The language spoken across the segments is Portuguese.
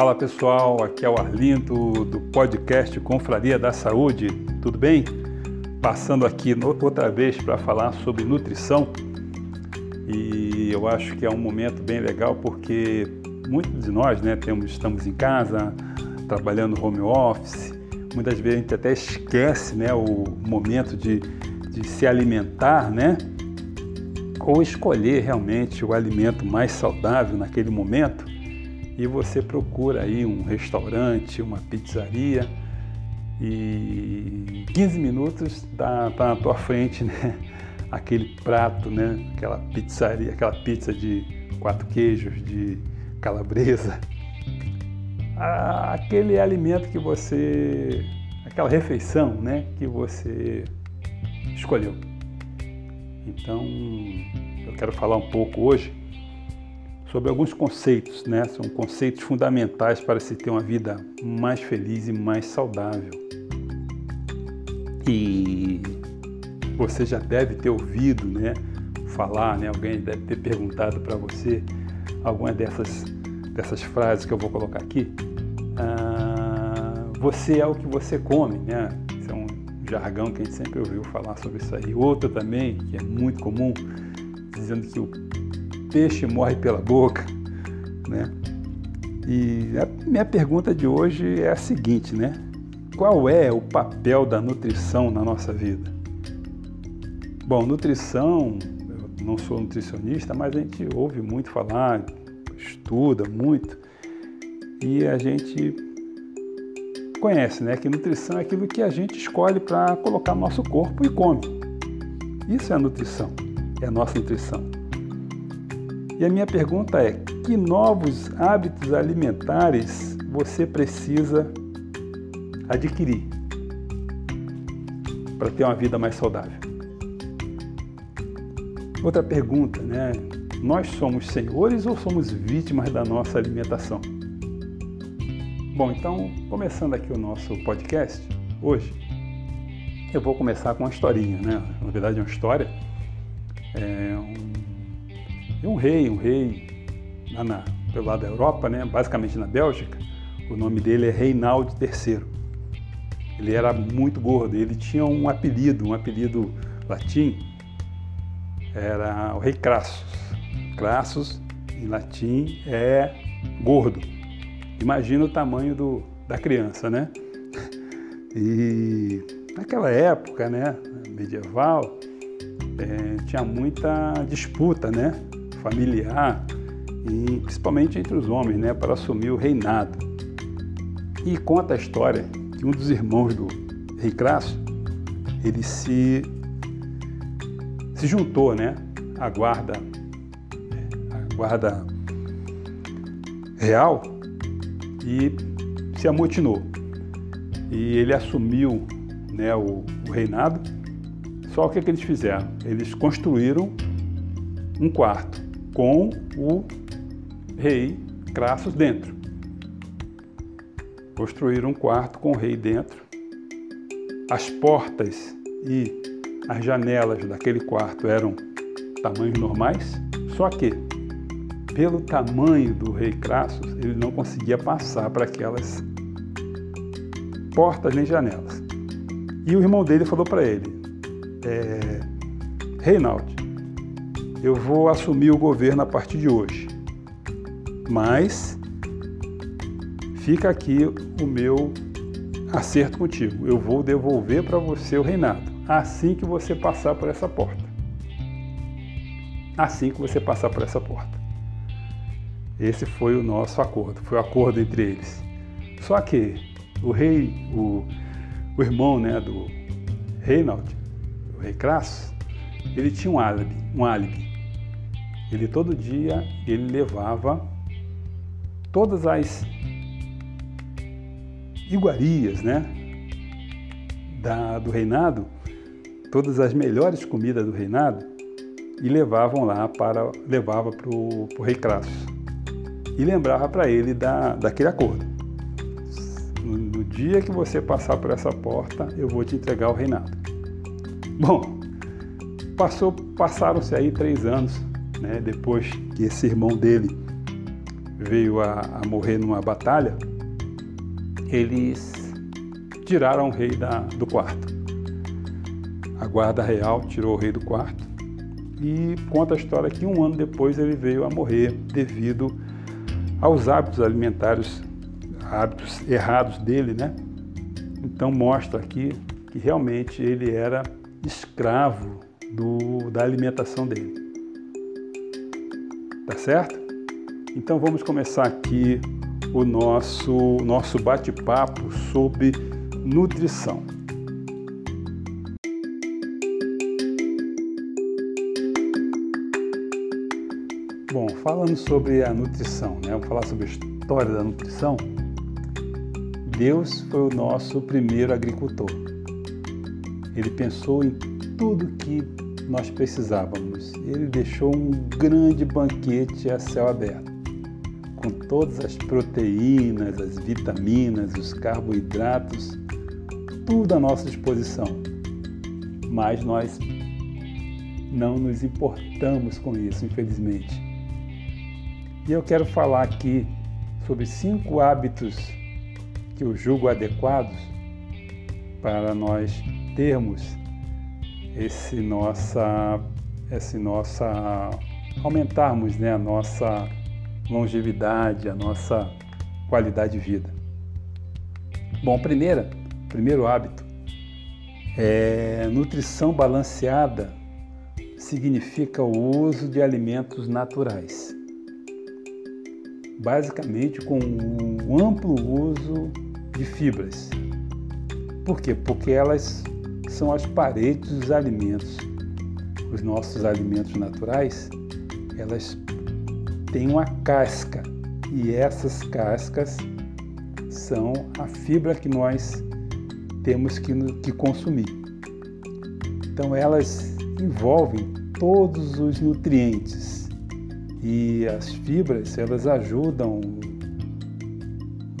Fala pessoal, aqui é o Arlindo do podcast Confraria da Saúde, tudo bem? Passando aqui outra vez para falar sobre nutrição e eu acho que é um momento bem legal porque muitos de nós né, temos, estamos em casa, trabalhando home office, muitas vezes a gente até esquece né, o momento de, de se alimentar, né? Ou escolher realmente o alimento mais saudável naquele momento e você procura aí um restaurante, uma pizzaria e 15 minutos está tá na tua frente, né? Aquele prato, né? Aquela pizzaria, aquela pizza de quatro queijos, de calabresa, aquele alimento que você, aquela refeição, né? Que você escolheu. Então, eu quero falar um pouco hoje sobre alguns conceitos, né? São conceitos fundamentais para se ter uma vida mais feliz e mais saudável. E você já deve ter ouvido, né? Falar, né? Alguém deve ter perguntado para você alguma dessas dessas frases que eu vou colocar aqui. Ah, você é o que você come, né? Isso é um jargão que a gente sempre ouviu falar sobre isso aí. Outra também, que é muito comum, dizendo que o peixe morre pela boca, né? E a minha pergunta de hoje é a seguinte, né? Qual é o papel da nutrição na nossa vida? Bom, nutrição, eu não sou nutricionista, mas a gente ouve muito falar, estuda muito e a gente conhece, né? Que nutrição é aquilo que a gente escolhe para colocar no nosso corpo e come. Isso é nutrição, é a nossa nutrição. E a minha pergunta é: que novos hábitos alimentares você precisa adquirir para ter uma vida mais saudável? Outra pergunta, né? Nós somos senhores ou somos vítimas da nossa alimentação? Bom, então, começando aqui o nosso podcast, hoje, eu vou começar com uma historinha, né? Na verdade, é uma história. É e um rei, um rei lá na, pelo lado da Europa, né, basicamente na Bélgica, o nome dele é Reinaldo III. Ele era muito gordo, ele tinha um apelido, um apelido latim, era o rei Crassus. Crassus, em latim, é gordo. Imagina o tamanho do, da criança, né? E naquela época, né, medieval, é, tinha muita disputa, né? Familiar, e principalmente entre os homens, né, para assumir o reinado. E conta a história que um dos irmãos do rei Crasso, ele se, se juntou né, à guarda, à guarda real e se amotinou. E ele assumiu né, o, o reinado. Só o que, que eles fizeram? Eles construíram um quarto com o rei Crassus dentro. Construíram um quarto com o rei dentro. As portas e as janelas daquele quarto eram tamanhos normais, só que pelo tamanho do rei Crassus, ele não conseguia passar para aquelas portas nem janelas. E o irmão dele falou para ele: é, Reinaldo, eu vou assumir o governo a partir de hoje. Mas fica aqui o meu acerto contigo. Eu vou devolver para você o reinado assim que você passar por essa porta. Assim que você passar por essa porta. Esse foi o nosso acordo, foi o acordo entre eles. Só que o rei, o, o irmão né, do Reinald, o rei Crasso, ele tinha um álibi, um álibi. Ele todo dia ele levava todas as iguarias, né, da, do reinado, todas as melhores comidas do reinado e levavam lá para levava para o rei Crassus e lembrava para ele da, daquele acordo. No, no dia que você passar por essa porta, eu vou te entregar o reinado. Bom, passou, passaram-se aí três anos né, depois que esse irmão dele veio a, a morrer numa batalha, eles tiraram o rei da, do quarto. A guarda real tirou o rei do quarto e conta a história que um ano depois ele veio a morrer devido aos hábitos alimentares, hábitos errados dele, né? Então mostra aqui que realmente ele era escravo do, da alimentação dele. Tá certo? Então vamos começar aqui o nosso, nosso bate-papo sobre nutrição. Bom, falando sobre a nutrição, né? Vamos falar sobre a história da nutrição. Deus foi o nosso primeiro agricultor. Ele pensou em tudo que nós precisávamos. Ele deixou um grande banquete a céu aberto com todas as proteínas, as vitaminas, os carboidratos, tudo à nossa disposição. Mas nós não nos importamos com isso, infelizmente. E eu quero falar aqui sobre cinco hábitos que eu julgo adequados para nós termos esse nossa, esse nossa aumentarmos né, a nossa longevidade, a nossa qualidade de vida. Bom, primeira, primeiro hábito é nutrição balanceada significa o uso de alimentos naturais. Basicamente com um amplo uso de fibras. Por quê? Porque elas são as paredes dos alimentos. Os nossos alimentos naturais, elas tem uma casca e essas cascas são a fibra que nós temos que, que consumir. Então elas envolvem todos os nutrientes e as fibras elas ajudam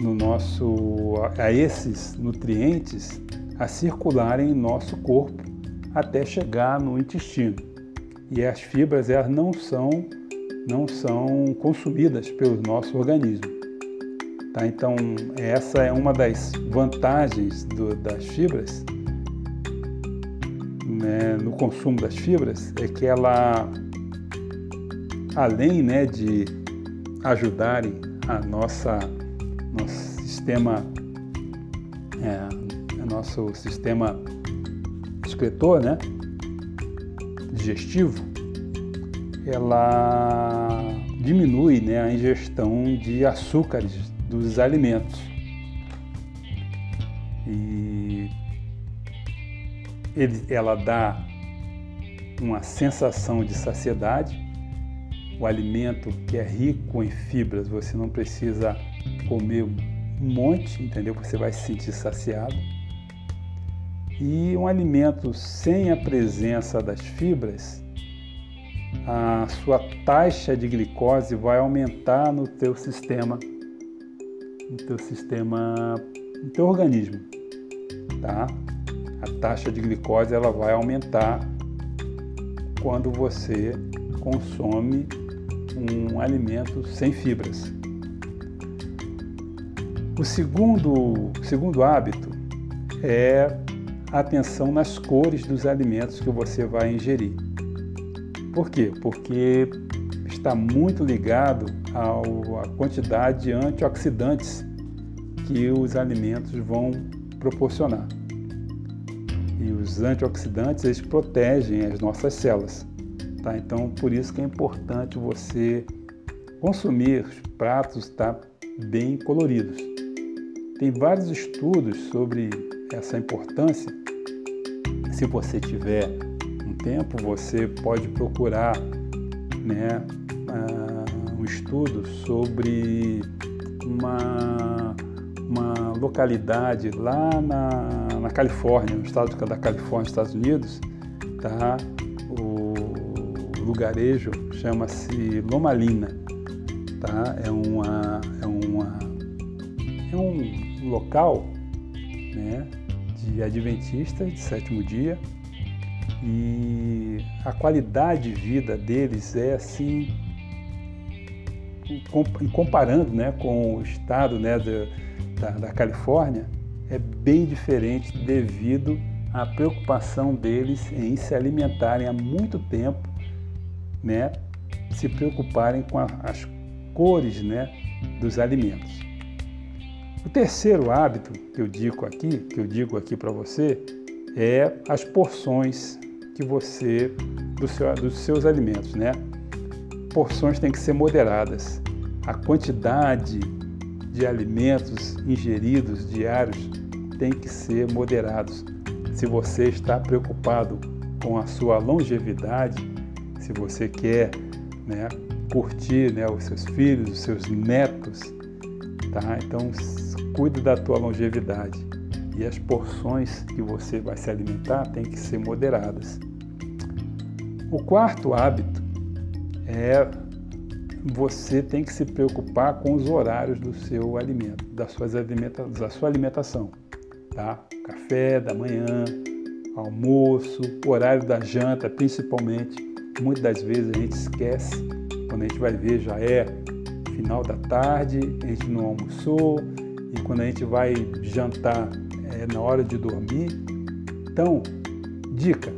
no nosso a esses nutrientes a circularem em nosso corpo até chegar no intestino. E as fibras elas não são não são consumidas pelo nosso organismo. Tá? Então, essa é uma das vantagens do, das fibras né, no consumo das fibras, é que ela, além né, de ajudarem a nossa nosso sistema é, nosso sistema excretor, né, digestivo, ela diminui né, a ingestão de açúcares dos alimentos. E ele, ela dá uma sensação de saciedade. O alimento que é rico em fibras, você não precisa comer um monte, entendeu? Você vai se sentir saciado. E um alimento sem a presença das fibras, a sua taxa de glicose vai aumentar no teu sistema, no teu sistema, no teu organismo, tá? A taxa de glicose ela vai aumentar quando você consome um alimento sem fibras. O segundo, segundo hábito é atenção nas cores dos alimentos que você vai ingerir. Por quê? Porque está muito ligado à quantidade de antioxidantes que os alimentos vão proporcionar. E os antioxidantes eles protegem as nossas células. Tá? Então, por isso que é importante você consumir pratos tá, bem coloridos. Tem vários estudos sobre essa importância. Se você tiver tempo você pode procurar né, uh, um estudo sobre uma, uma localidade lá na, na Califórnia, no estado da Califórnia, Estados Unidos, tá? o lugarejo chama-se Lomalina. Tá? É, uma, é, uma, é um local né, de adventistas de sétimo dia e a qualidade de vida deles é assim comparando né, com o estado né, da, da Califórnia, é bem diferente devido à preocupação deles em se alimentarem há muito tempo, né, se preocuparem com a, as cores né, dos alimentos. O terceiro hábito que eu digo aqui, que eu digo aqui para você, é as porções que você do seu, dos seus alimentos, né? Porções têm que ser moderadas. A quantidade de alimentos ingeridos diários tem que ser moderados. Se você está preocupado com a sua longevidade, se você quer né, curtir né, os seus filhos, os seus netos, tá? Então cuide da tua longevidade e as porções que você vai se alimentar têm que ser moderadas. O quarto hábito é você tem que se preocupar com os horários do seu alimento, da, suas alimenta da sua alimentação, tá? Café da manhã, almoço, horário da janta, principalmente. Muitas das vezes a gente esquece, quando a gente vai ver já é final da tarde, a gente não almoçou e quando a gente vai jantar é na hora de dormir. Então, dica: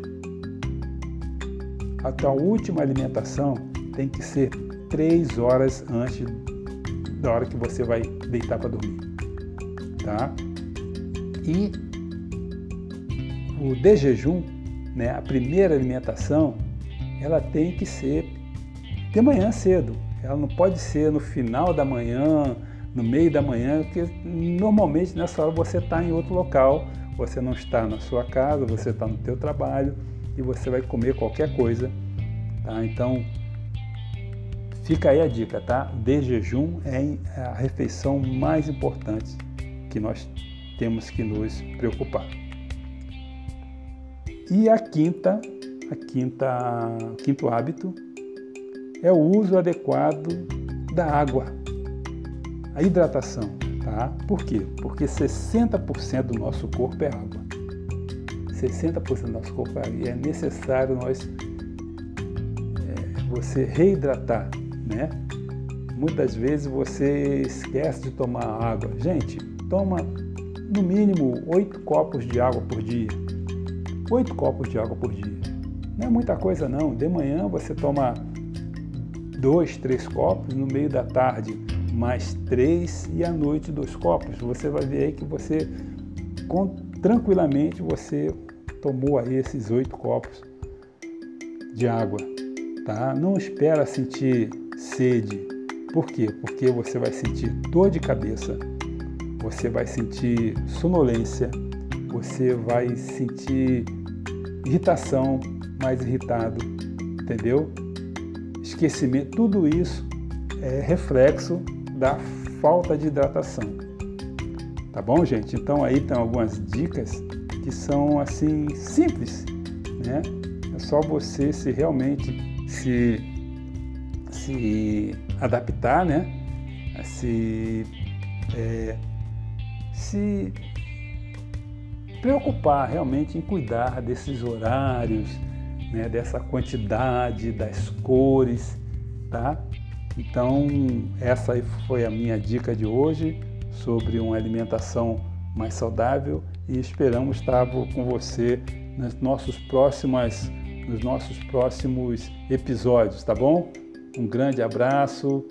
a tua última alimentação tem que ser três horas antes da hora que você vai deitar para dormir, tá? E o de jejum, né, a primeira alimentação, ela tem que ser de manhã cedo. Ela não pode ser no final da manhã, no meio da manhã, porque normalmente nessa hora você está em outro local, você não está na sua casa, você está no teu trabalho e você vai comer qualquer coisa, tá? Então, fica aí a dica, tá? De jejum é a refeição mais importante que nós temos que nos preocupar. E a quinta, a quinta, quinto hábito é o uso adequado da água. A hidratação, tá? Por quê? Porque 60% do nosso corpo é água. 60% do nosso corpo e é necessário nós é, você reidratar, né? Muitas vezes você esquece de tomar água. Gente, toma no mínimo 8 copos de água por dia. 8 copos de água por dia. Não é muita coisa não. De manhã você toma dois, três copos, no meio da tarde mais três e à noite dois copos. Você vai ver aí que você tranquilamente você tomou aí esses oito copos de água, tá? Não espera sentir sede. Por quê? Porque você vai sentir dor de cabeça, você vai sentir sonolência, você vai sentir irritação, mais irritado, entendeu? Esquecimento, tudo isso é reflexo da falta de hidratação. Tá bom, gente? Então aí tem algumas dicas que são assim simples, né? É só você se realmente se se adaptar, né? Se é, se preocupar realmente em cuidar desses horários, né? Dessa quantidade, das cores, tá? Então, essa foi a minha dica de hoje sobre uma alimentação mais saudável e esperamos estar com você nos nossos próximos, nos nossos próximos episódios, tá bom? Um grande abraço,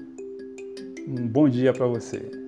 um bom dia para você.